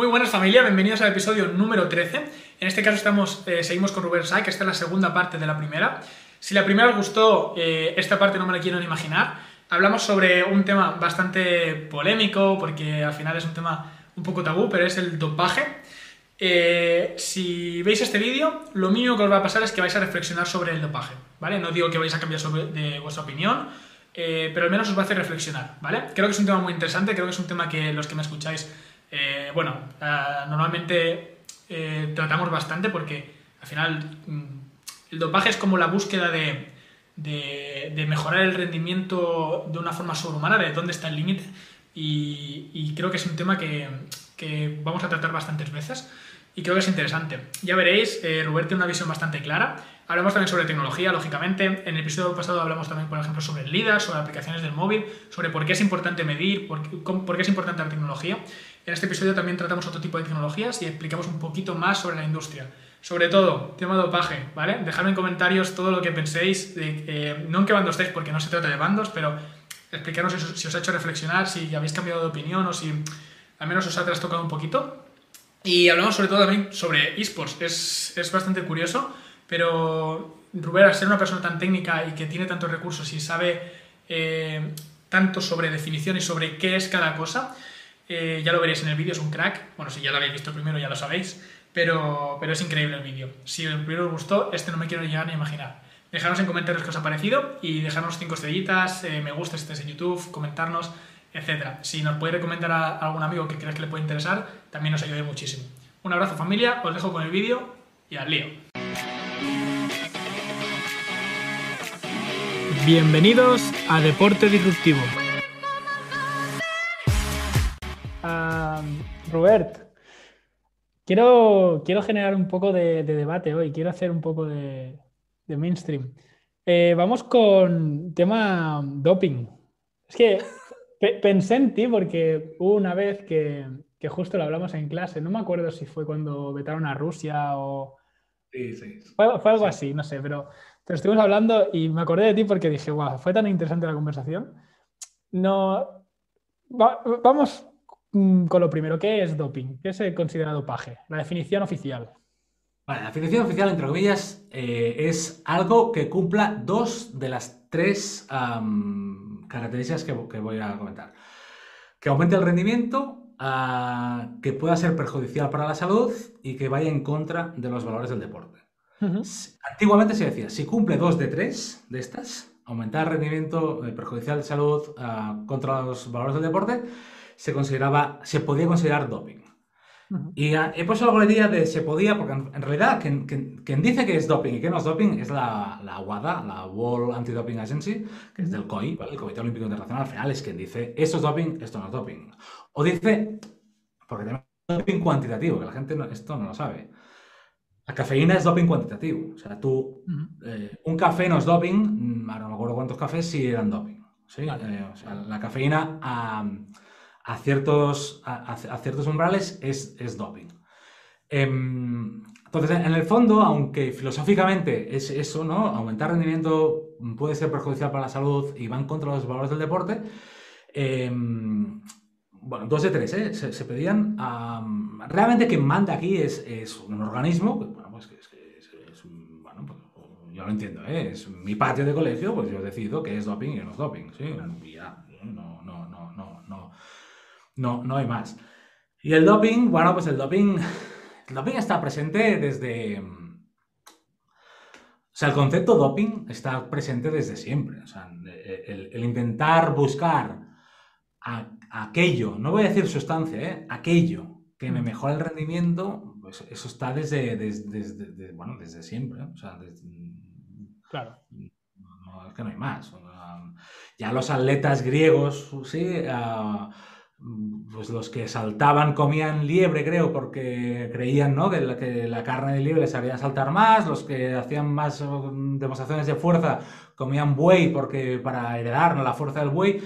Muy buenas familia, bienvenidos al episodio número 13. En este caso estamos, eh, seguimos con Rubén Sai, que esta es la segunda parte de la primera. Si la primera os gustó, eh, esta parte no me la quiero ni imaginar. Hablamos sobre un tema bastante polémico, porque al final es un tema un poco tabú, pero es el dopaje. Eh, si veis este vídeo, lo mínimo que os va a pasar es que vais a reflexionar sobre el dopaje, ¿vale? No digo que vais a cambiar sobre, de vuestra opinión, pero al menos os va a hacer reflexionar, ¿vale? Creo que es un tema muy interesante, creo que es un tema que los que me escucháis eh, bueno, normalmente eh, tratamos bastante porque al final mm, el dopaje es como la búsqueda de, mejorar el rendimiento de una forma sobrehumana, de dónde está el límite. Y, creo que es un tema que, vamos a tratar bastantes veces y creo que es interesante. Ya veréis, eh, tiene una visión bastante clara. Hablamos también sobre tecnología, lógicamente. En el episodio pasado hablamos también, por ejemplo, sobre el LIDAR, sobre aplicaciones del móvil, sobre por qué es importante medir, por por qué es importante la tecnología. En este episodio también tratamos otro tipo de tecnologías y explicamos un poquito más sobre la industria. Sobre todo, tema dopaje, ¿vale? Dejadme en comentarios todo lo que penséis, de, no en qué bando estáis, porque no se trata de bandos, pero explicarnos si, os ha hecho reflexionar, si habéis cambiado de opinión o si al menos os ha trastocado un poquito. Y hablamos sobre todo también sobre esports. Es, es bastante curioso, pero Rubén, al ser una persona tan técnica y que tiene tantos recursos y sabe eh, tanto sobre definición y sobre qué es cada cosa, eh, ya lo veréis en el vídeo, es un crack. Bueno, si ya lo habéis visto primero ya lo sabéis, pero, pero es increíble el vídeo. Si el primero os gustó, este no me quiero llegar ni imaginar. Dejadnos en comentarios qué os ha parecido y dejadnos 5 estrellitas, eh, me gusta si estáis en YouTube, comentarnos, etc. Si nos podéis recomendar a algún amigo que creáis que le puede interesar, también nos ayude muchísimo. Un abrazo familia, os dejo con el vídeo y al lío. Bienvenidos a Deporte Disruptivo. Robert, quiero, quiero generar un poco de, debate hoy, quiero hacer un poco de, mainstream. Eh, vamos con tema doping. Es que pensé en ti porque hubo una vez que, justo lo hablamos en clase, no me acuerdo si fue cuando vetaron a Rusia o... Sí, sí. Fue, algo así, no sé, pero, pero estuvimos hablando y me acordé de ti porque dije, wow, fue tan interesante la conversación. No, vamos con lo primero, ¿qué es doping? ¿Qué se considera dopaje? La definición oficial. la definición oficial, entre comillas, eh, es algo que cumpla dos de las tres características que, voy a comentar. Que aumente el rendimiento, ah, que pueda ser perjudicial para la salud y que vaya en contra de los valores del deporte. Antiguamente se decía, si cumple dos de tres de estas, aumentar el rendimiento, eh, perjudicial de salud ah, contra los valores del deporte, se consideraba, se podía considerar doping. Y he puesto la boletilla de se podía, porque en, realidad quien, dice que es doping y que no es doping es la, la WADA, la World Anti-Doping Agency, que es del COI, el Comité Olímpico Internacional, al final es quien dice esto es doping, esto no es doping. O dice, porque tenemos doping cuantitativo, que la gente esto no lo sabe. La cafeína es doping cuantitativo. O sea, tú, eh, un café no es doping, ahora no me acuerdo cuántos cafés sí eran doping. ¿sí? Eh, o sea, la cafeína a ciertos, a, ciertos umbrales es, es doping. Em, entonces, en el fondo, aunque filosóficamente es eso, ¿no? Aumentar rendimiento puede ser perjudicial para la salud y va en contra de los valores del deporte. Em, bueno, dos de tres, ¿eh? se, pedían. realmente quien manda aquí es, es un organismo, bueno, pues que es, es, un, bueno, pues, yo lo entiendo, ¿eh? es mi patio de colegio, pues yo decido que es doping y no es doping, ¿sí? Y ya, no, no, no no, no hay más. Y el doping, bueno, pues el doping, el doping está presente desde... O sea, el concepto doping está presente desde siempre. O sea, el, intentar buscar aquello, no voy a decir sustancia, ¿eh? aquello que me mejora el rendimiento, pues eso está desde, desde, bueno, desde siempre. O sea, claro. No, es que no hay más. Ya los atletas griegos, sí, ah, pues los que saltaban comían liebre, creo, porque creían ¿no? que, la, que la carne de liebre sabía saltar más, los que hacían más mm, demostraciones de fuerza comían buey porque para heredar la fuerza del buey.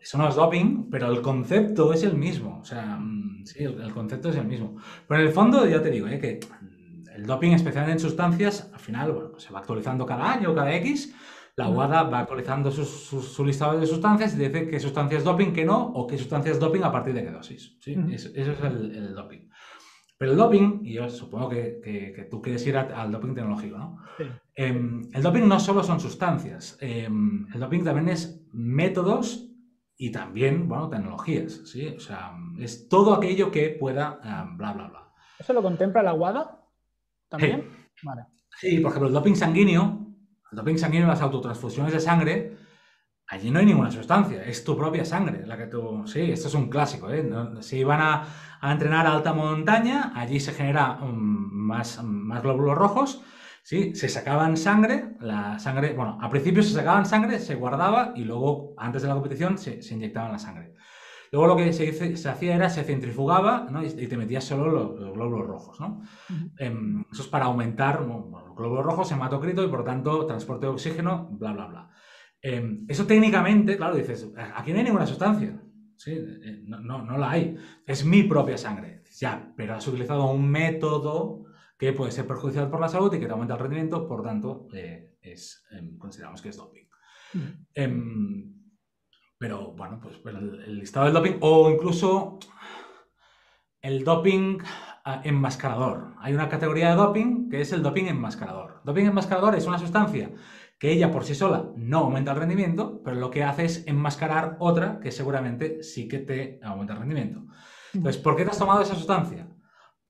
Eso no es doping, pero el concepto es el mismo. O sea, mm, sí, el, concepto es el mismo. Pero en el fondo, ya te digo, ¿eh? que el doping, especialmente en sustancias, al final, bueno, pues se va actualizando cada año, cada X, la UADA va actualizando su listado de sustancias y dice qué sustancias doping, qué no, o qué sustancias doping a partir de qué dosis. ¿sí? eso, es el, doping. Pero el doping, y yo supongo que, tú quieres ir al doping tecnológico, ¿no? Em, el doping no solo son sustancias, em, el doping también es métodos y también, bueno, tecnologías, ¿sí? O sea, es todo aquello que pueda, em, bla, bla, bla. ¿Eso lo contempla la WADA también? Vale. Sí, por ejemplo, el doping sanguíneo el doping sanguíneo, las autotransfusiones de sangre, allí no hay ninguna sustancia, es tu propia sangre la que tú... Sí, esto es un clásico, ¿eh? Si van a, entrenar a alta montaña, allí se genera um, más, más glóbulos rojos, ¿sí? Se sacaban sangre, la sangre, bueno, al principio se sacaban sangre, se guardaba y luego, antes de la competición, se, se inyectaban la sangre. Luego lo que se, se hacía era, se centrifugaba ¿no? y, te metías solo los, glóbulos rojos. ¿no? Em, eso es para aumentar los glóbulos rojos, hematocrito y por tanto transporte de oxígeno, bla, bla, bla. Em, eso técnicamente, claro, dices, aquí no hay ninguna sustancia. ¿sí? Eh, no, no, no, la hay. Es mi propia sangre. Ya, pero has utilizado un método que puede ser perjudicial por la salud y que te aumenta el rendimiento, por tanto, eh, es, em, consideramos que es doping. Pero bueno, pues el, listado del doping o incluso el doping ah, enmascarador. Hay una categoría de doping que es el doping enmascarador. Doping enmascarador es una sustancia que ella por sí sola no aumenta el rendimiento, pero lo que hace es enmascarar otra que seguramente sí que te aumenta el rendimiento. Entonces, ¿por qué te has tomado esa sustancia?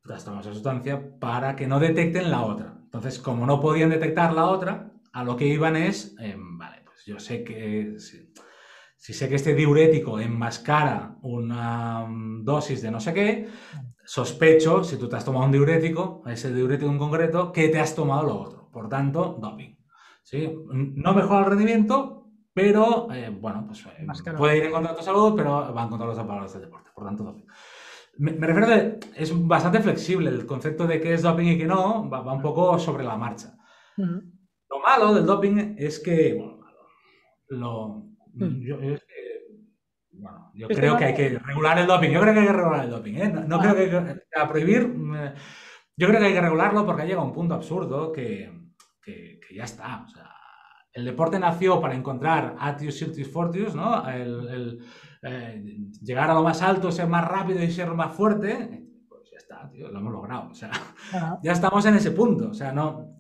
Te has tomado esa sustancia para que no detecten la otra. Entonces, como no podían detectar la otra, a lo que iban es, em, vale, pues yo sé que si sé que este diurético enmascara una mm, dosis de no sé qué, sospecho, si tú te has tomado un diurético, ese diurético en concreto, que te has tomado lo otro. Por tanto, doping. ¿Sí? No mejora el rendimiento, pero, eh, bueno, pues eh, puede ir en contra de tu salud, pero va en contra de los valores del deporte. Por tanto, doping. Me, refiero a que es bastante flexible el concepto de qué es doping y qué no, va, un poco sobre la marcha. Lo malo del doping es que, bueno, lo, Hmm. Yo, bueno, yo creo que hay que regular el doping. Yo creo que hay que regular el doping. ¿eh? No, creo que que a prohibir. Yo creo que hay que regularlo porque ha llegado a un punto absurdo que, que, ya está. O sea, el deporte nació para encontrar Atius, Sirtius, Fortius, ¿no? El, el eh, llegar a lo más alto, ser más rápido y ser más fuerte. Pues ya está, tío, lo hemos logrado. O sea, ya estamos en ese punto. O sea, no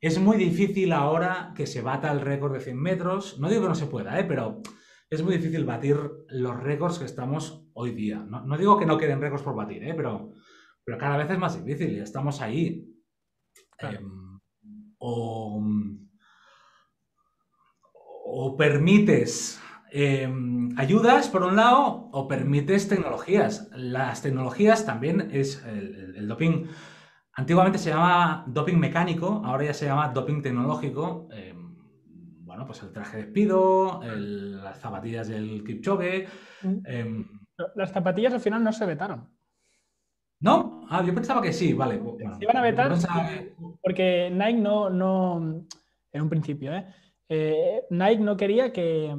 es muy difícil ahora que se bata el récord de 100 metros. No digo que no se pueda, ¿eh? pero es muy difícil batir los récords que estamos hoy día. No, digo que no queden récords por batir, ¿eh? pero, pero cada vez es más difícil y estamos ahí. Em, o, permites em, ayudas por un lado o permites tecnologías. Las tecnologías también es el doping Antiguamente se llamaba doping mecánico, ahora ya se llama doping tecnológico. Em, bueno, pues el traje de despido, las zapatillas del Kipchoge. Mm. Em, las zapatillas al final no se vetaron. ¿No? Ah, yo pensaba que sí, vale. se iban a vetar porque Nike no, no, en un principio, ¿eh? ¿eh? Nike no quería que,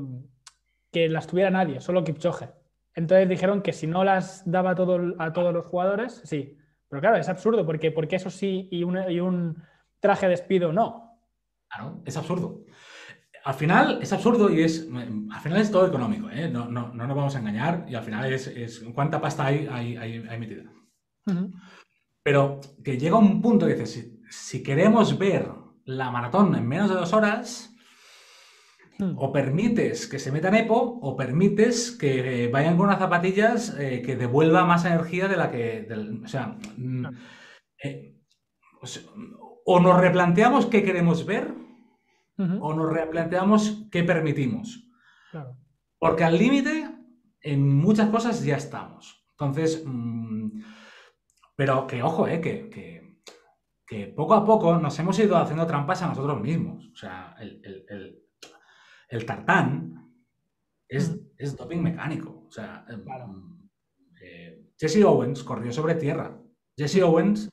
que las tuviera nadie, solo Kipchoge. Entonces dijeron que si no las daba todo, a todos los jugadores, sí. Pero claro, es absurdo, porque, porque eso sí y, un traje de despido no. Claro, es absurdo. Al final es absurdo y es. Al final es todo económico, ¿eh? no, no, no, nos vamos a engañar y al final es, es cuánta pasta hay, hay, hay, metida. Pero que llega un punto que dices, si, si queremos ver la maratón en menos de dos horas. O permites que se metan EPO o permites que vayan con unas zapatillas eh, que devuelva más energía de la que... o, sea, mm, eh, o nos replanteamos qué queremos ver o nos replanteamos qué permitimos. Porque al límite, en muchas cosas ya estamos. Entonces, mm, pero que ojo, eh, que, que, poco a poco nos hemos ido haciendo trampas a nosotros mismos. O sea, el el tartán es, doping mecánico. O sea, em, eh, Jesse Owens corrió sobre tierra. Jesse Owens,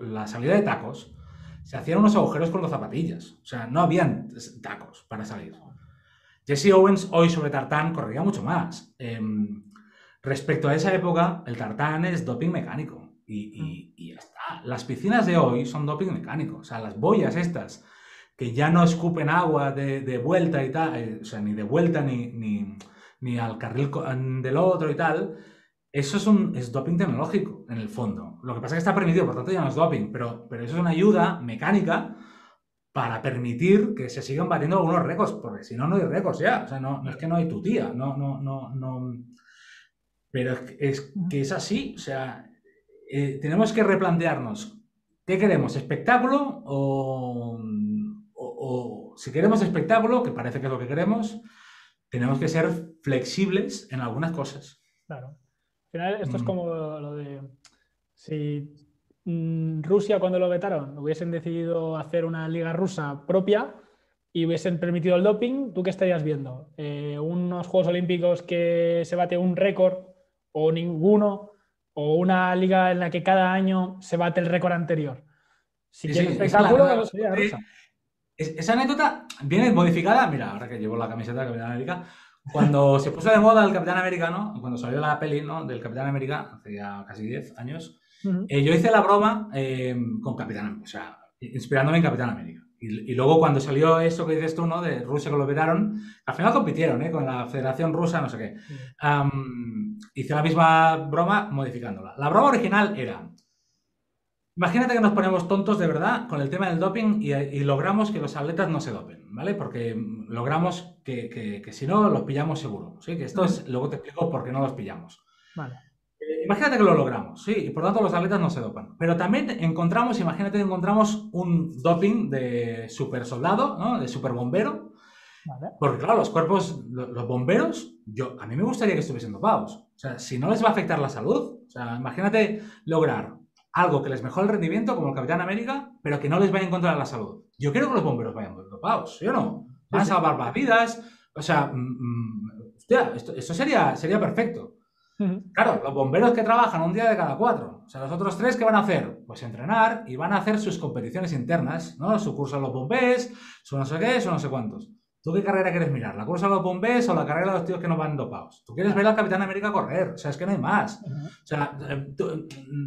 la salida de tacos, se hacían unos agujeros con las zapatillas. O sea, no habían tacos para salir. Jesse Owens hoy sobre tartán corría mucho más. Em, respecto a esa época, el tartán es doping mecánico. Y, y, y, ya está. Las piscinas de hoy son doping mecánico. O sea, las boyas estas que ya no escupen agua de, vuelta y tal, eh, o sea, ni de vuelta ni, ni, al carril del otro y tal, eso es, un, es doping tecnológico, en el fondo. Lo que pasa es que está permitido, por tanto ya no es doping, pero, pero eso es una ayuda mecánica para permitir que se sigan batiendo algunos récords, porque si no, no hay récords ya. O sea, no, es que no hay tu tía, no, no, no, no. Pero es, que es así, o sea, eh, tenemos que replantearnos qué queremos, espectáculo o, o, si queremos espectáculo, que parece que es lo que queremos, tenemos que ser flexibles en algunas cosas. Claro. Al final, esto es mm. como lo de si Mm, Rusia cuando lo vetaron hubiesen decidido hacer una liga rusa propia y hubiesen permitido el doping, ¿tú qué estarías viendo? Eh, ¿Unos Juegos Olímpicos que se bate un récord o ninguno? ¿O una liga en la que cada año se bate el récord anterior? Si espectáculo, sería rusa. Esa anécdota viene modificada, mira, ahora que llevo la camiseta del Capitán América, cuando se puso de moda el Capitán América, ¿no? Cuando salió la peli ¿no? del Capitán América, hace ya casi 10 años, eh, yo hice la broma eh, con Capitán o sea, inspirándome en Capitán América. Y, luego cuando salió eso que dices tú, ¿no? De Rusia que lo vetaron, al final compitieron, ¿eh? Con la Federación Rusa, no sé qué. hice la misma broma modificándola. La broma original era, imagínate que nos ponemos tontos de verdad con el tema del doping y, logramos que los atletas no se dopen, ¿vale? Porque logramos que, si no, los pillamos seguro, ¿sí? Que esto es, luego te explico por qué no los pillamos. Vale. Imagínate que lo logramos, sí, y por tanto los atletas no se dopan. Pero también encontramos, imagínate que encontramos un doping de super soldado, ¿no? De super bombero. Porque claro, los cuerpos, los bomberos, yo, a mí me gustaría que estuviesen dopados. O sea, si no les va a afectar la salud, o sea, imagínate lograr algo que les mejore el rendimiento, como el Capitán América, pero que no les vaya a encontrar la salud. Yo quiero que los bomberos vayan dopados, ¿sí o no? Van a salvar vidas, o sea, mm, mm, hostia, esto, esto sería, sería perfecto. Claro, los bomberos que trabajan un día de cada cuatro. O sea, los otros tres, ¿qué van a hacer? Pues entrenar y van a hacer sus competiciones internas, ¿no? Su curso de los bombés, su no sé qué, su no sé cuántos. ¿Tú qué carrera quieres mirar? ¿La cursa de los bombés o la carrera de los tíos que no van dopados? Tú quieres ver al Capitán América correr, o sea, es que no hay más. O sea, eh,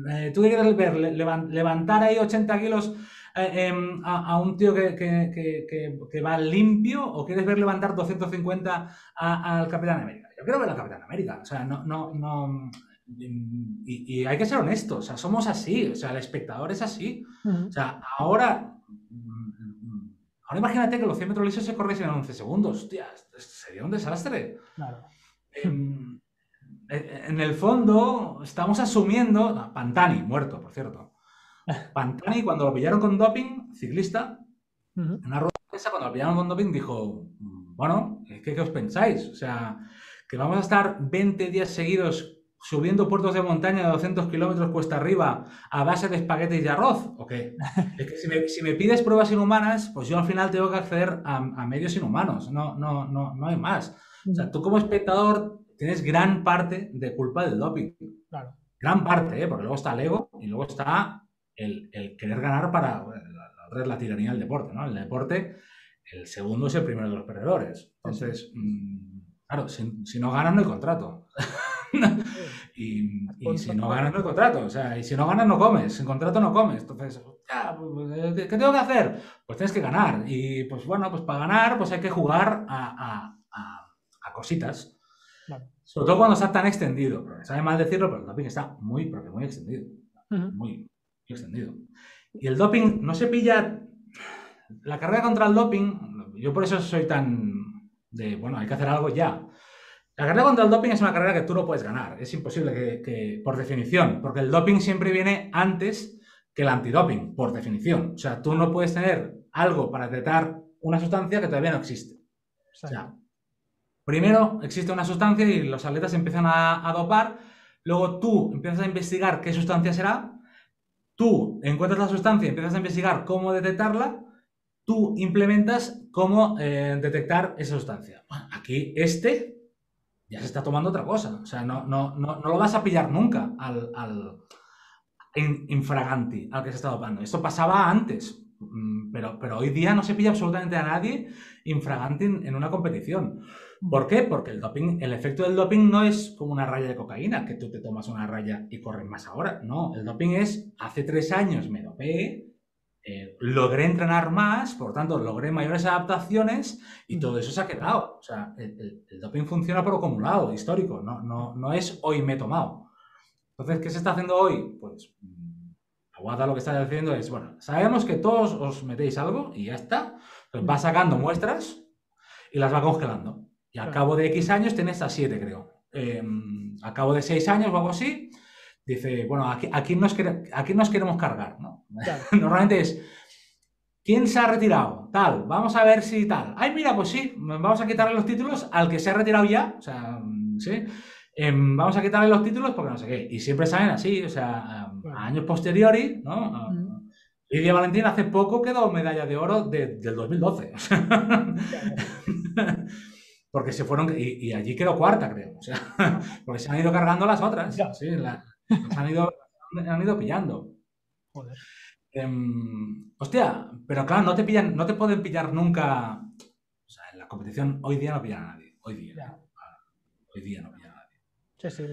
eh, ¿tú, qué quieres ver? ¿Levantar ahí 80 kilos eh, em, a, un tío que, que, va limpio o quieres ver levantar 250 al Capitán América? yo quiero ver a Capitán América. O sea, no, no, no. Y, hay que ser honestos, o sea, somos así, o sea, el espectador es así. O sea, ahora. Ahora imagínate que los 100 metros lisos se corriesen en 11 segundos. Hostia, sería un desastre. Claro. En, en el fondo, estamos asumiendo. Pantani, muerto, por cierto. Pantani, cuando lo pillaron con doping, ciclista, en una rueda cuando lo pillaron con doping, dijo: Bueno, ¿qué, ¿qué os pensáis? O sea, que vamos a estar 20 días seguidos subiendo puertos de montaña de 200 kilómetros cuesta arriba a base de espaguetis y arroz, ¿o qué? Es que si me, pides pruebas inhumanas, pues yo al final tengo que acceder a, medios inhumanos, no, no, no, no hay más. O sea, tú como espectador tienes gran parte de culpa del doping. Claro. Gran parte, ¿eh? porque luego está el ego y luego está el, querer ganar para la, la, tiranía del deporte, ¿no? El deporte, el segundo es el primero de los perdedores. Entonces... Mm, Claro, si, no ganas no hay contrato. y, si no ganas no hay contrato. O sea, y si no ganas no comes. Sin contrato no comes. Entonces, pues, ¿qué tengo que hacer? Pues tienes que ganar. Y pues bueno, pues para ganar pues hay que jugar a, cositas. Sobre todo cuando está tan extendido. sabe mal decirlo, pero el doping está muy, porque muy extendido. Muy, muy extendido. Y el doping no se pilla... La carrera contra el doping, yo por eso soy tan de, bueno, hay que hacer algo ya. La carrera contra el doping es una carrera que tú no puedes ganar, es imposible que, por definición, porque el doping siempre viene antes que el antidoping, por definición. O sea, tú no puedes tener algo para detectar una sustancia que todavía no existe. O sea, primero existe una sustancia y los atletas empiezan a, a dopar, luego tú empiezas a investigar qué sustancia será, tú encuentras la sustancia y empiezas a investigar cómo detectarla, tú implementas cómo eh, detectar esa sustancia. aquí este ya se está tomando otra cosa. O sea, no, no, no, no lo vas a pillar nunca al, al infraganti al que se está dopando. Esto pasaba antes, mm, pero, pero hoy día no se pilla absolutamente a nadie infraganti en una competición. ¿Por qué? Porque el doping, el efecto del doping no es como una raya de cocaína, que tú te tomas una raya y corres más ahora. No, el doping es, hace tres años me dopé, eh, logré entrenar más, por tanto, logré mayores adaptaciones y todo eso se ha quedado. O sea, el, doping funciona por acumulado, histórico, no, no, no, es hoy me he tomado. Entonces, ¿qué se está haciendo hoy? Pues, mm, Aguada lo que está haciendo es, bueno, sabemos que todos os metéis algo y ya está. Pues va sacando muestras y las va congelando. Y al cabo de X años tienes a 7, creo. Em, al cabo de 6 años o algo así, dice, bueno, aquí, aquí, nos, aquí nos queremos cargar, ¿no? Normalmente es, ¿quién se ha retirado? Tal, vamos a ver si tal. Ay, mira, pues sí, vamos a quitarle los títulos al que se ha retirado ya, o sea, ¿sí? Em, vamos a quitarle los títulos porque no sé qué. Y siempre salen así, o sea, a años posteriori, ¿no? Lidia Valentín hace poco quedó medalla de oro del 2012. porque se fueron, y, allí quedó cuarta, creo. O sea, porque se han ido cargando las otras. Sí, la, han ido, han ido pillando. Joder. Em, hostia, pero claro, no te pillan, no te pueden pillar nunca. O sea, en la competición hoy día no pillan a nadie. Hoy día. Hoy día no pillan a nadie. Sí, sí,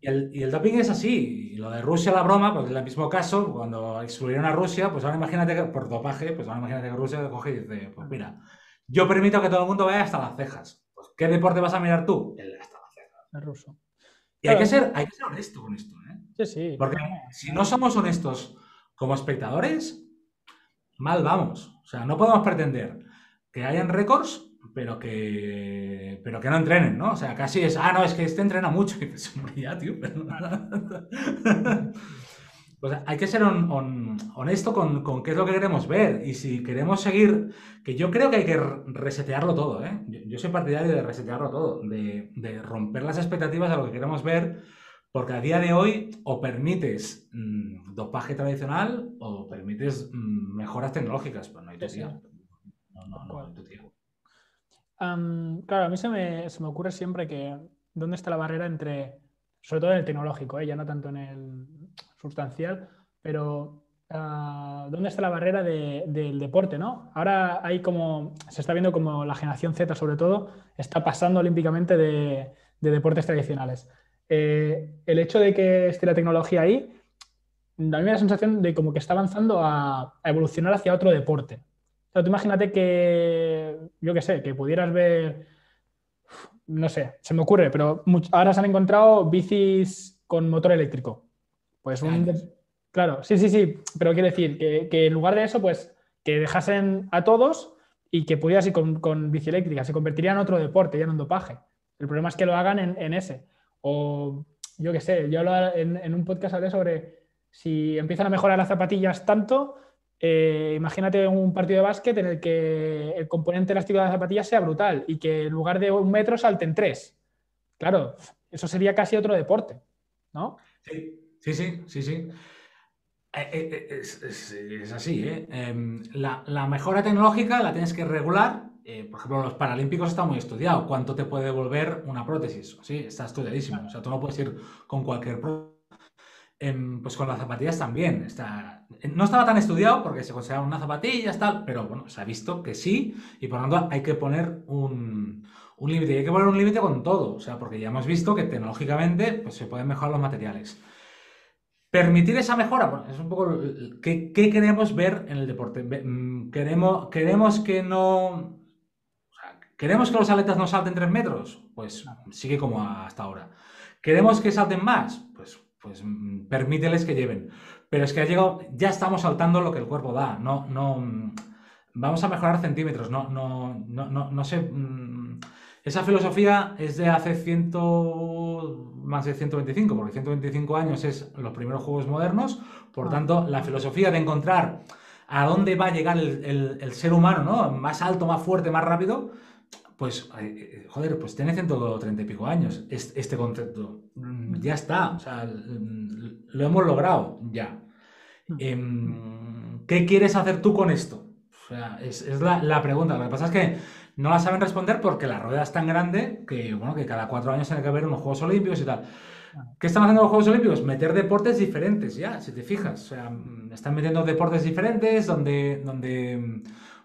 y el, y el doping es así. Y lo de Rusia, la broma, pues es el mismo caso. Cuando excluyeron a Rusia, pues ahora imagínate que por dopaje, pues ahora imagínate que Rusia coge y dice, pues mira, yo permito que todo el mundo vaya hasta las cejas. Pues, ¿qué deporte vas a mirar tú? El hasta las cejas. El ruso. Y hay, que ser, hay que ser honesto con esto, ¿eh? Sí, sí. Porque si no somos honestos como espectadores, mal vamos. O sea, no podemos pretender que hayan récords, pero que, pero que no entrenen, ¿no? O sea, casi es, ah, no, es que este entrena mucho. Y dices, ya, tío, pero... Pues hay que ser honesto con, qué es lo que queremos ver. Y si queremos seguir, que yo creo que hay que resetearlo todo, ¿eh? Yo, soy partidario de resetearlo todo, de, romper las expectativas de lo que queremos ver, porque a día de hoy o permites mm, dopaje tradicional o permites mm, mejoras tecnológicas. Pues no hay tu No, no, no hay tu claro, a mí se me, se me ocurre siempre que dónde está la barrera entre, sobre todo en el tecnológico, ¿eh? ya no tanto en el sustancial, pero ah, ¿dónde está la barrera del deporte? ¿no? Ahora hay como, se está viendo como la generación Z sobre todo está pasando olímpicamente de, deportes tradicionales. Eh, el hecho de que esté la tecnología ahí, a mí me da la sensación de como que está avanzando a, evolucionar hacia otro deporte. Tú imagínate que, yo qué sé, que pudieras ver, no sé, se me ocurre, pero ahora se han encontrado bicis con motor eléctrico. Pues un... Claro, sí, sí, sí, pero quiere decir que, en lugar de eso, pues que dejasen a todos y que pudieras ir con, bici eléctrica, se convertiría en otro deporte, ya en dopaje. El problema es que lo hagan en, ese. O yo qué sé, yo en, un podcast hablé sobre si empiezan a mejorar las zapatillas tanto, eh, imagínate un partido de básquet en el que el componente elástico de las zapatillas sea brutal y que en lugar de un metro salten tres. Claro, eso sería casi otro deporte, ¿no? Sí. Sí, sí, sí, sí. Eh, eh, eh, es, así, ¿eh? Em, la, mejora tecnológica la tienes que regular. por ejemplo, los paralímpicos está muy estudiado. ¿Cuánto te puede devolver una prótesis? Sí, está estudiadísimo. O sea, tú no puedes ir con cualquier prótesis. Em, pues con las zapatillas también. Está... No estaba tan estudiado porque se consideraban unas zapatillas, tal, pero bueno, se ha visto que sí, y por lo tanto hay que poner un, un límite. Y hay que poner un límite con todo, o sea, porque ya hemos visto que tecnológicamente pues, se pueden mejorar los materiales. Permitir esa mejora, es un poco ¿qué, queremos ver en el deporte. Mm, queremos, queremos que no. ¿Queremos que los atletas no salten 3 metros? Pues sigue como hasta ahora. ¿Queremos que salten más? Pues, pues mm, permíteles que lleven. Pero es que ha llegado, ya estamos saltando lo que el cuerpo da. No, no, mm, vamos a mejorar centímetros. No, no, no, no, no sé. Esa filosofía es de hace ciento, más de 125, porque 125 años es los primeros juegos modernos. Por ah. tanto, la filosofía de encontrar a dónde va a llegar el, ser humano, ¿no? Más alto, más fuerte, más rápido, pues, eh, joder, pues tiene 130 y pico años este concepto. Mm, ya está, o sea, lo hemos logrado, ya. Hmm. Em, ¿Qué quieres hacer tú con esto? O sea, es, la, la, pregunta. Lo que pasa es que no la saben responder porque la rueda es tan grande que, bueno, que cada cuatro años tiene que haber unos Juegos Olímpicos y tal. ¿Qué están haciendo los Juegos Olímpicos? Meter deportes diferentes, ya, si te fijas. O sea, mm, están metiendo deportes diferentes donde, donde mm,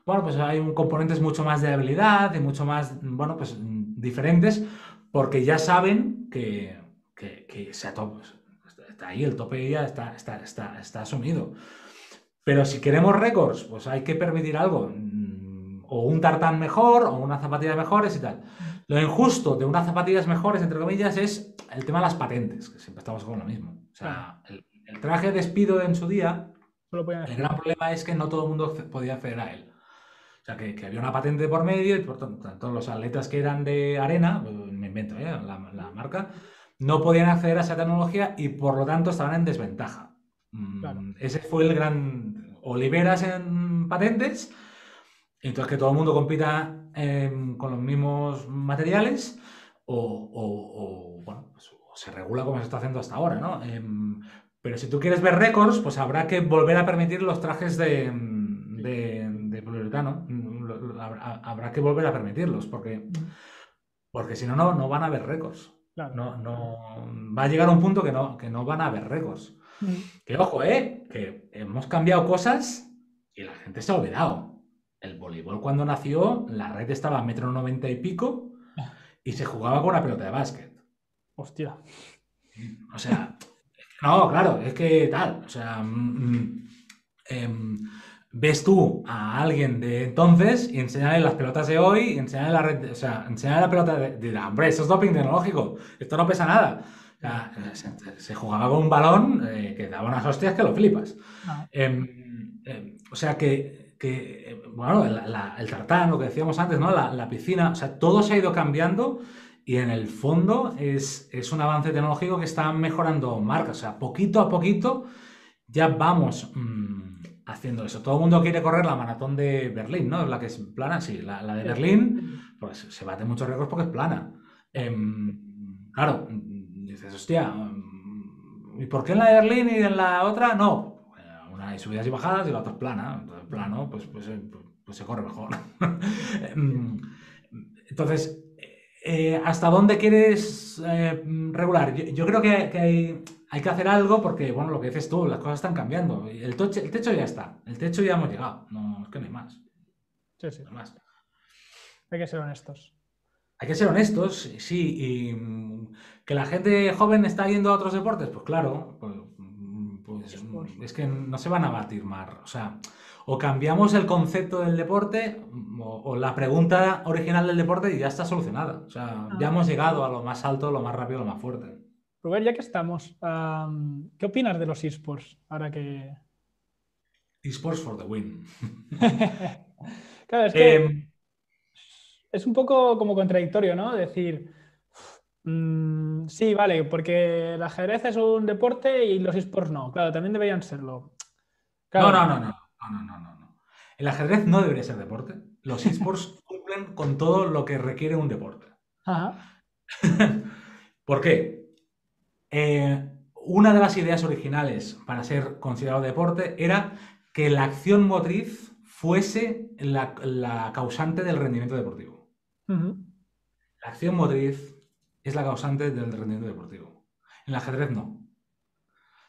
bueno, pues hay un componentes mucho más de habilidad y mucho más, bueno, pues mm, diferentes, porque ya saben que, que, que se está ahí, el tope ya está, está, está, está asumido. Pero si queremos récords, pues hay que permitir algo. O un tartán mejor, o unas zapatillas mejores y tal. Lo injusto de unas zapatillas mejores, entre comillas, es el tema de las patentes, que siempre estamos con lo mismo. O sea, el, el traje de despido en su día, el gran problema es que no todo el mundo podía acceder a él. O sea, que, que había una patente por medio y por tanto, los atletas que eran de arena, pues, me invento, ¿eh? la, la marca, no podían acceder a esa tecnología y por lo tanto estaban en desventaja. Mm, Claro. Ese fue el gran... O liberas en patentes, entonces que todo el mundo compita em, con los mismos materiales, o, o- o, bueno, pues, o se regula como se está haciendo hasta ahora, ¿no? Em, pero si tú quieres ver récords, pues habrá que volver a permitir los trajes de, de, de poliuretano. Habrá, que volver a permitirlos, porque, porque si no, no, no van a haber récords. Claro. No, no, va a llegar un punto que no, que no van a haber récords. Mm. Que ojo, ¿eh? Que hemos cambiado cosas y la gente se ha olvidado. El voleibol cuando nació, la red estaba a metro noventa y pico y se jugaba con una pelota de básquet. Hostia. O sea, no, claro, es que tal. O sea, mm, mm, em, ves tú a alguien de entonces y enseñarle las pelotas de hoy y enseñarle la red, o sea, enseñarle la pelota de, hombre, eso es doping tecnológico, esto no pesa nada. O sea, se, se jugaba con un balón eh, que daba unas hostias que lo flipas. Ah, Em, em, o sea que, que, eh, bueno, la- la- el tartán, lo que decíamos antes, ¿no? La, la piscina, o sea, todo se ha ido cambiando y en el fondo es, es un avance tecnológico que está mejorando marcas. O sea, poquito a poquito ya vamos mm, haciendo eso. Todo el mundo quiere correr la maratón de Berlín, ¿no? La que es plana, sí, la, la de Berlín, pues se bate muchos récords porque es plana. Em, claro, dices, hostia, mm, ¿y por qué en la de Berlín y en la otra no? Una hay subidas y bajadas y la otra es plana. Entonces, plano, pues, pues, eh, pues se corre mejor. Em, Entonces, eh, ¿hasta dónde quieres eh, regular? Yo, yo creo que, que hay, hay que hacer algo porque, bueno, lo que dices tú, las cosas están cambiando. El, toche- el techo ya está, el techo ya hemos llegado. No, es que no hay más. sí, sí. no hay más. Hay que ser honestos. Hay que ser honestos, sí, y mm, que la gente joven está yendo a otros deportes, pues claro, pues, mm, es que no se van a batir más. O sea, o cambiamos el concepto del deporte, mm, o, o la pregunta original del deporte y ya está solucionada. O sea, ya Ah. hemos llegado a lo más alto, lo más rápido, lo más fuerte. Rubén, ya que estamos, am, ¿qué opinas de los esports? Ahora que. Esports for the win. Claro, es que Em, es un poco como contradictorio, ¿no? Decir, mm, sí, vale, porque el ajedrez es un deporte y los esports no. Claro, también deberían serlo. Claro, No, no, no, no, no, no, no. El ajedrez no debería ser deporte. Los esports cumplen con todo lo que requiere un deporte. Ajá, ¿Por qué? Eh, una de las ideas originales para ser considerado deporte era que la acción motriz fuese la, la causante del rendimiento deportivo. La acción motriz es la causante del rendimiento deportivo. En el ajedrez no.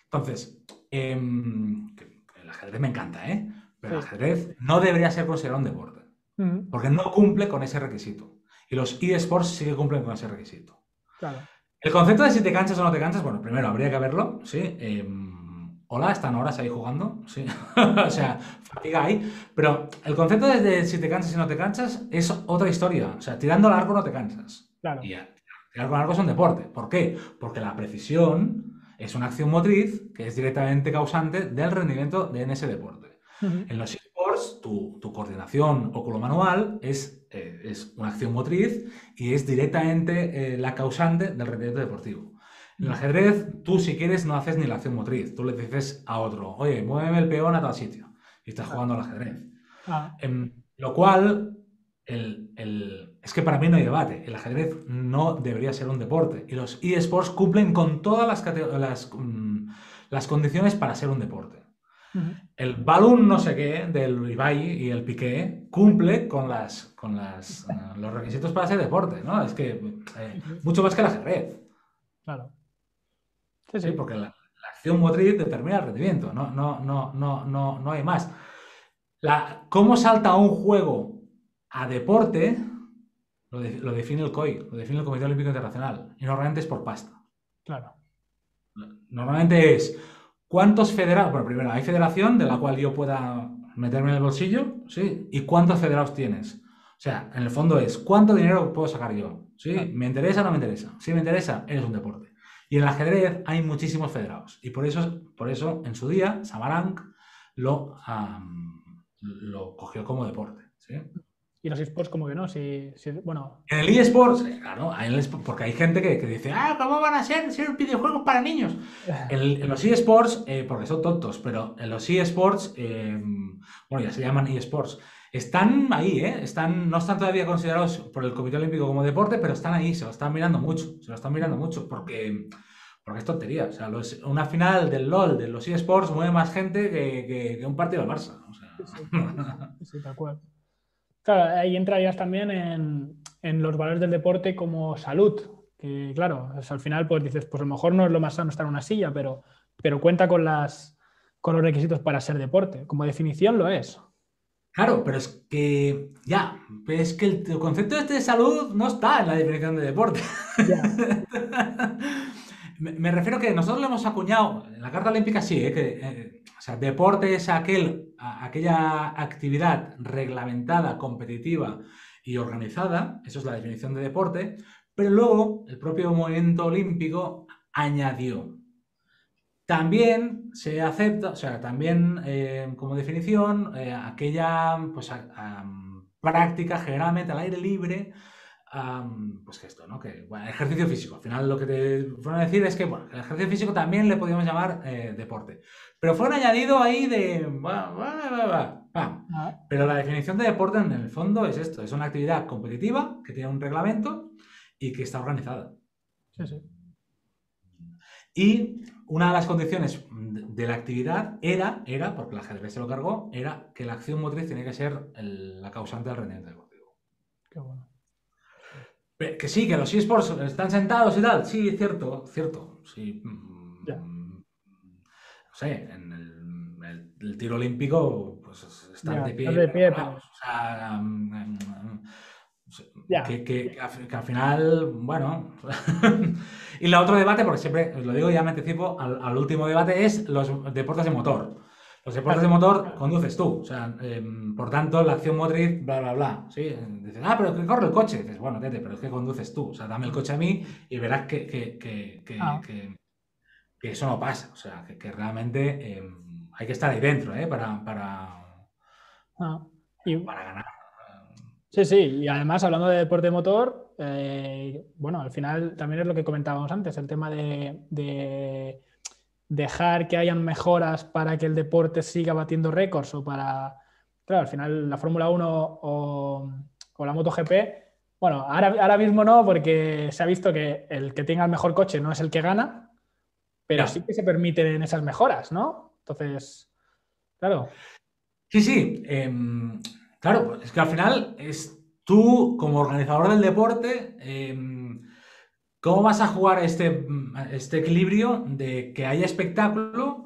Entonces, em, el ajedrez me encanta, ¿eh? Pero el ajedrez no debería ser considerado un deporte. ujú, Porque no cumple con ese requisito. Y los eSports sí que cumplen con ese requisito. claro. El concepto de si te cansas o no te cansas, bueno, primero habría que verlo, ¿sí? Eh, hola, están horas ahí jugando, ¿sí? o sea, fatiga ahí. Pero el concepto de, de si te cansas y no te cansas es otra historia. O sea, tirando largo no te cansas. Claro. Y tirar con largo es un deporte. ¿Por qué? Porque la precisión es una acción motriz que es directamente causante del rendimiento de en ese deporte. Ujú, En los esports, tu, tu coordinación oculomanual es, eh, es una acción motriz y es directamente eh, la causante del rendimiento deportivo. En el ajedrez, tú si quieres no haces ni la acción motriz, tú le dices a otro, oye, muéveme el peón a tal sitio y estás jugando al ajedrez. ah, Em, lo cual, el- el- es que para mí no hay debate, el ajedrez no debería ser un deporte y los eSports cumplen con todas las, mm, las condiciones para ser un deporte. El balón no sé qué del Ibai y el Piqué cumple con, las, con las, eh, los requisitos para ser deporte, ¿no? Es que eh, mucho más que el ajedrez, claro. Sí, ¿sí? sí. Porque la, la acción motriz determina el rendimiento, no, no, no, no, no, no hay más. La, ¿Cómo salta un juego a deporte? Lo, de- lo define el COI, lo define el Comité Olímpico Internacional, y normalmente es por pasta. Claro. Normalmente es ¿cuántos federados? Bueno, primero, hay federación de la cual yo pueda meterme en el bolsillo, ¿sí? ¿Y cuántos federados tienes? O sea, en el fondo es, ¿cuánto dinero puedo sacar yo? ¿Sí? ¿Me interesa o no me interesa? Si me interesa, eres un deporte. Y en el ajedrez hay muchísimos federados. Y por eso, por eso en su día, Samaranch lo, lo cogió como deporte. ¿sí? Y los esports, como que no, si, bueno. En el eSports, eh, claro, porque hay gente que, dice, ah, ¿cómo van a ser, ser videojuegos para niños? en, los eSports, eh, porque son tontos, pero en los eSports, eh, bueno, ya se llaman eSports, están ahí, ¿eh? Están, no están todavía considerados por el Comité Olímpico como deporte, pero están ahí, se lo están mirando mucho, se lo están mirando mucho, porque, porque es tontería. O sea, una final del LOL, de los eSports, mueve más gente que, un partido del Barça. sí, tal cual. Claro, ahí entrarías también en, los valores del deporte como salud, que claro, al final pues dices, pues a lo mejor no es lo más sano estar en una silla, pero, pero cuenta con, las, con los requisitos para ser deporte. Como definición lo es. Claro, pero es que ya, es que el, concepto este de salud no está en la definición de deporte. me, refiero que nosotros lo hemos acuñado, en la Carta Olímpica sí, ¿eh? que eh, o sea, deporte es aquel, aquella actividad reglamentada, competitiva y organizada, eso es la definición de deporte, pero luego el propio movimiento olímpico añadió. También se acepta, o sea, también eh, como definición, eh, aquella pues, práctica generalmente al aire libre pues que esto, ¿no? Que, bueno, ejercicio físico. Al final lo que te fueron a decir es que, bueno, el ejercicio físico también le podíamos llamar eh, deporte. Pero fue un añadido ahí de... Ah. Pero la definición de deporte en el fondo es esto. Es una actividad competitiva que tiene un reglamento y que está organizada. Sí, sí. Y una de las condiciones de la actividad era, era, porque la ajedrez se lo cargó, era que la acción motriz tenía que ser la causante del rendimiento deportivo. Qué bueno. Que sí, que los eSports están sentados y tal. Sí, cierto, cierto. Sí. Mm, no sé, en el, tiro olímpico, pues están de pie. De pie O sea, mm, mm, que, al final, bueno. y el otro debate, porque siempre os lo digo, ya me anticipo al último debate, es los deportes de motor. Los deportes de motor conduces tú, o sea, em, por tanto, la acción motriz, bla, bla, bla. ¿sí? Dices, ah, pero que corre el coche. Dices, bueno, tete, pero es que conduces tú. O sea, dame el coche a mí y verás que, que, que, ah. que eso no pasa. O sea, que, realmente em, hay que estar ahí dentro, ¿eh? Para, para, ah. para ganar. Sí, sí, y además hablando de deporte de motor, eh, bueno, al final también es lo que comentábamos antes, el tema de dejar que hayan mejoras para que el deporte siga batiendo récords o para, claro, al final la Fórmula 1 o, la MotoGP, bueno, ahora, ahora mismo no, porque se ha visto que el que tenga el mejor coche no es el que gana, pero sí que se permiten esas mejoras, ¿no? Entonces, claro. Sí, sí, em, claro, es que al final es tú como organizador del deporte. Em, ¿Cómo vas a jugar este, este equilibrio de que haya espectáculo,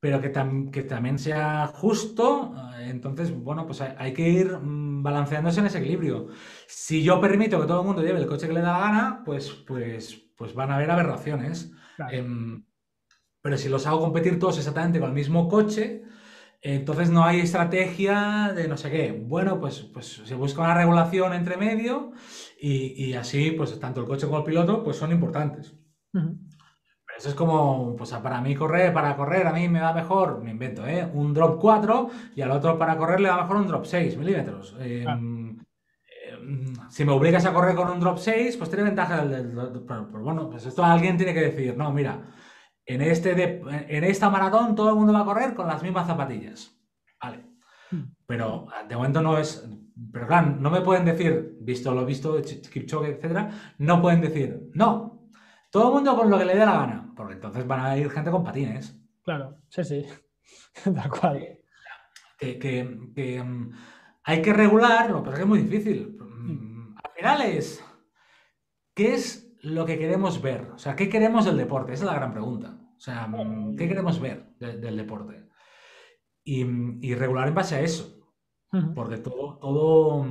pero que, que también sea justo? Entonces, bueno, pues hay, que ir mm, balanceándose en ese equilibrio. Si yo permito que todo el mundo lleve el coche que le da la gana, pues, pues, pues van a haber aberraciones. Em, pero si los hago competir todos exactamente con el mismo coche, entonces no hay estrategia de no sé qué. Bueno, pues, pues se busca una regulación entre medio y, así, pues tanto el coche como el piloto, pues son importantes. eso es como, pues para mí correr, para correr a mí me da mejor, me invento, ¿eh? un drop 4 y al otro para correr le da mejor un drop 6 milímetros. Em, em, si me obligas a correr con un drop 6, pues tiene ventaja del, pero, bueno, pues esto alguien tiene que decir, no, mira, en, este en esta maratón todo el mundo va a correr con las mismas zapatillas. Vale. Hmm. Pero de momento no es, pero claro, no me pueden decir, visto lo visto, Kipchoge, etcétera, no pueden decir, no, todo el mundo con lo que le dé la gana, porque entonces van a ir gente con patines. Claro, sí, sí, tal cual. Que, mm, hay que regular, pero es que es muy difícil. Mm, al final es, ¿qué es lo que queremos ver? O sea, ¿qué queremos del deporte? Esa es la gran pregunta. O sea, mm, ¿qué queremos ver del deporte? y regular en base a eso. Porque todo, todo,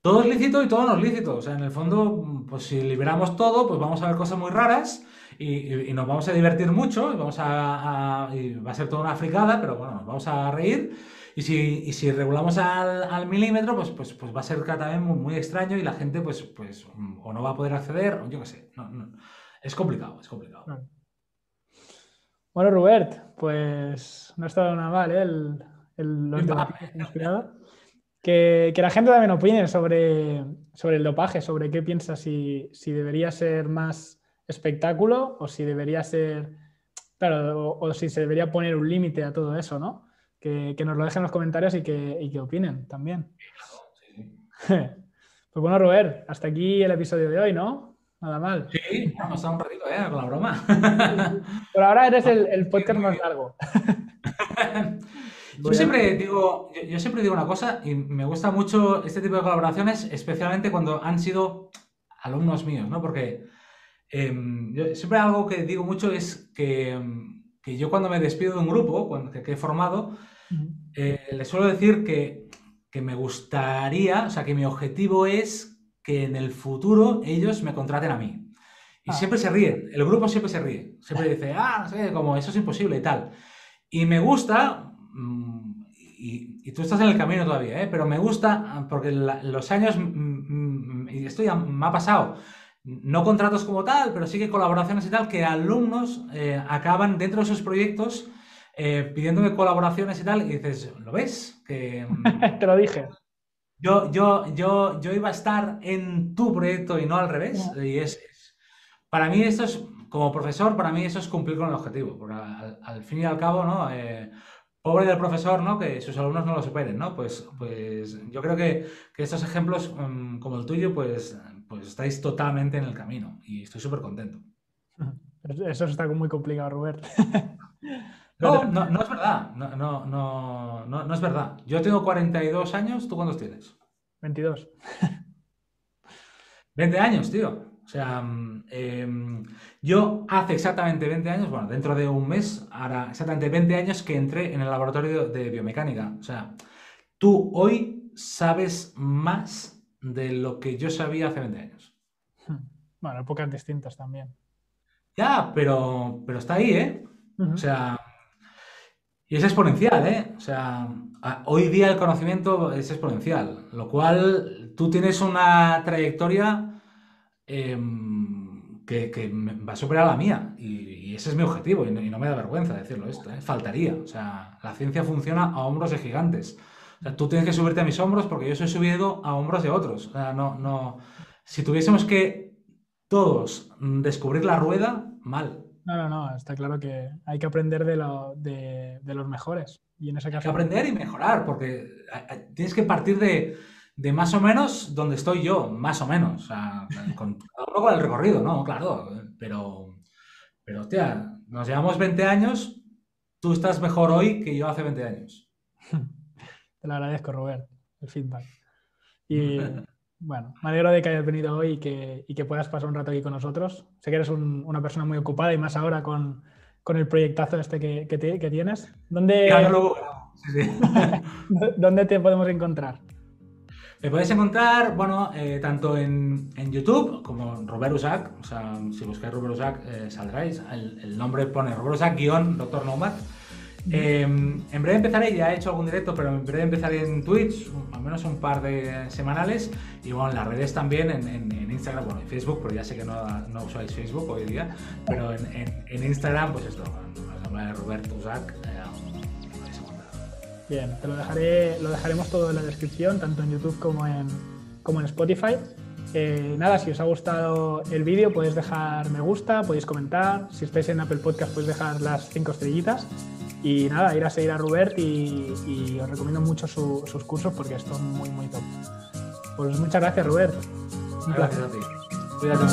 todo es lícito y todo no es lícito. O sea, en el fondo, pues si liberamos todo, pues vamos a ver cosas muy raras y, nos vamos a divertir mucho y, vamos a, va a ser toda una fricada, pero bueno, nos vamos a reír. Y si, si regulamos al, milímetro, pues, pues, pues va a ser también muy, muy, extraño y la gente pues, pues o no va a poder acceder, o yo qué sé. Es complicado, es complicado. Bueno, Robert, pues no ha estado nada mal ¿eh? el, el, que, que, la gente también opine sobre, sobre el dopaje, sobre qué piensa si, si debería ser más espectáculo o si debería ser, claro, o, si se debería poner un límite a todo eso, ¿no? Que, nos lo dejen en los comentarios y que, y que opinen también. pues bueno, Robert, hasta aquí el episodio de hoy, ¿no? Nada mal. Sí, vamos a un ratito, ¿eh? Con la broma. Por ahora eres el, el podcast más largo. Yo siempre, digo, yo, siempre digo una cosa y me gusta mucho este tipo de colaboraciones, especialmente cuando han sido alumnos míos, ¿no? Porque Em, siempre algo que digo mucho es em, que, yo cuando me despido de un grupo cuando, que, he formado, eh, les suelo decir que, me gustaría, o sea, que mi objetivo es que en el futuro ellos me contraten a mí. Y ah. siempre se ríen, el grupo siempre se ríe, siempre dice, ah, no sé, como eso es imposible y tal. Y me gusta, mm, y, tú estás en el camino todavía, ¿eh? pero me gusta porque los años, mm, mm, y esto ya me ha pasado, no contratos como tal, pero sí que colaboraciones y tal, que alumnos eh, acaban dentro de esos proyectos eh, pidiéndome colaboraciones y tal, y dices, ¿lo ves? Que, Te lo dije. Yo, yo, yo, yo iba a estar en tu proyecto y no al revés. Y es, para mí esto es, como profesor, para mí eso es cumplir con el objetivo, porque al, fin y al cabo, ¿no? Eh, pobre del profesor, ¿no? Que sus alumnos no lo superen, ¿no? Pues, pues yo creo que, estos ejemplos mm, como el tuyo, pues pues estáis totalmente en el camino y estoy súper contento. Eso está muy complicado, Robert. No, no, es verdad. No, no, no, es verdad. Yo tengo 42 años, ¿tú cuántos tienes? 22. 20 años, tío. O sea, em, yo hace exactamente 20 años, bueno, dentro de un mes, hará exactamente 20 años que entré en el laboratorio de biomecánica. O sea, tú hoy sabes más de lo que yo sabía hace 20 años. Hmm. Bueno, épocas distintas también. Ya, pero, pero está ahí, ¿eh? O sea, y es exponencial, ¿eh? O sea, hoy día el conocimiento es exponencial, lo cual tú tienes una trayectoria em, que, va a superar la mía y, ese es mi objetivo y no, me da vergüenza decirlo esto, ¿eh? faltaría. O sea, la ciencia funciona a hombros de gigantes tú tienes que subirte a mis hombros porque yo soy subido a hombros de otros. O sea, no, no. Si tuviésemos que todos descubrir la rueda, mal. No, no, no, está claro que hay que aprender de, lo, de, los mejores. Y en ese caso... Hay que aprender y mejorar, porque tienes que partir de, más o menos donde estoy yo, más o menos. O sea, con, con el recorrido, ¿no? Claro, pero, pero, hostia, nos llevamos 20 años, tú estás mejor hoy que yo hace 20 años. Te lo agradezco, Robert, el feedback. Y bueno, me alegro de que hayas venido hoy y que, puedas pasar un rato aquí con nosotros. Sé que eres una persona muy ocupada y más ahora con, el proyectazo este que, tienes. ¿Dónde, ¿Dónde te podemos encontrar? Me podéis encontrar, bueno, eh, tanto en, YouTube como Robert Usac. O sea, si buscáis Robert Usac eh, saldráis. El, nombre pone Robert Usac guion Doctor Nomad. Em, en breve empezaré, ya he hecho algún directo, pero en breve empezaré en Twitch, al menos un par de semanales. Y bueno, en las redes también, en, Instagram, bueno, en Facebook, pero ya sé que no, no usáis Facebook hoy día. Pero en, Instagram, pues esto, el nombre de Roberto Usac. Eh, Bien, te lo dejaré, lo dejaremos todo en la descripción, tanto en YouTube como en, como en Spotify. Eh, nada, si os ha gustado el vídeo podéis dejar me gusta, podéis comentar. Si estáis en Apple Podcast podéis dejar las 5 estrellitas. Y nada, ir a seguir a Rubert y, os recomiendo mucho sus cursos porque son muy, muy top. Pues muchas gracias, Rubert. gracias a ti. Cuídate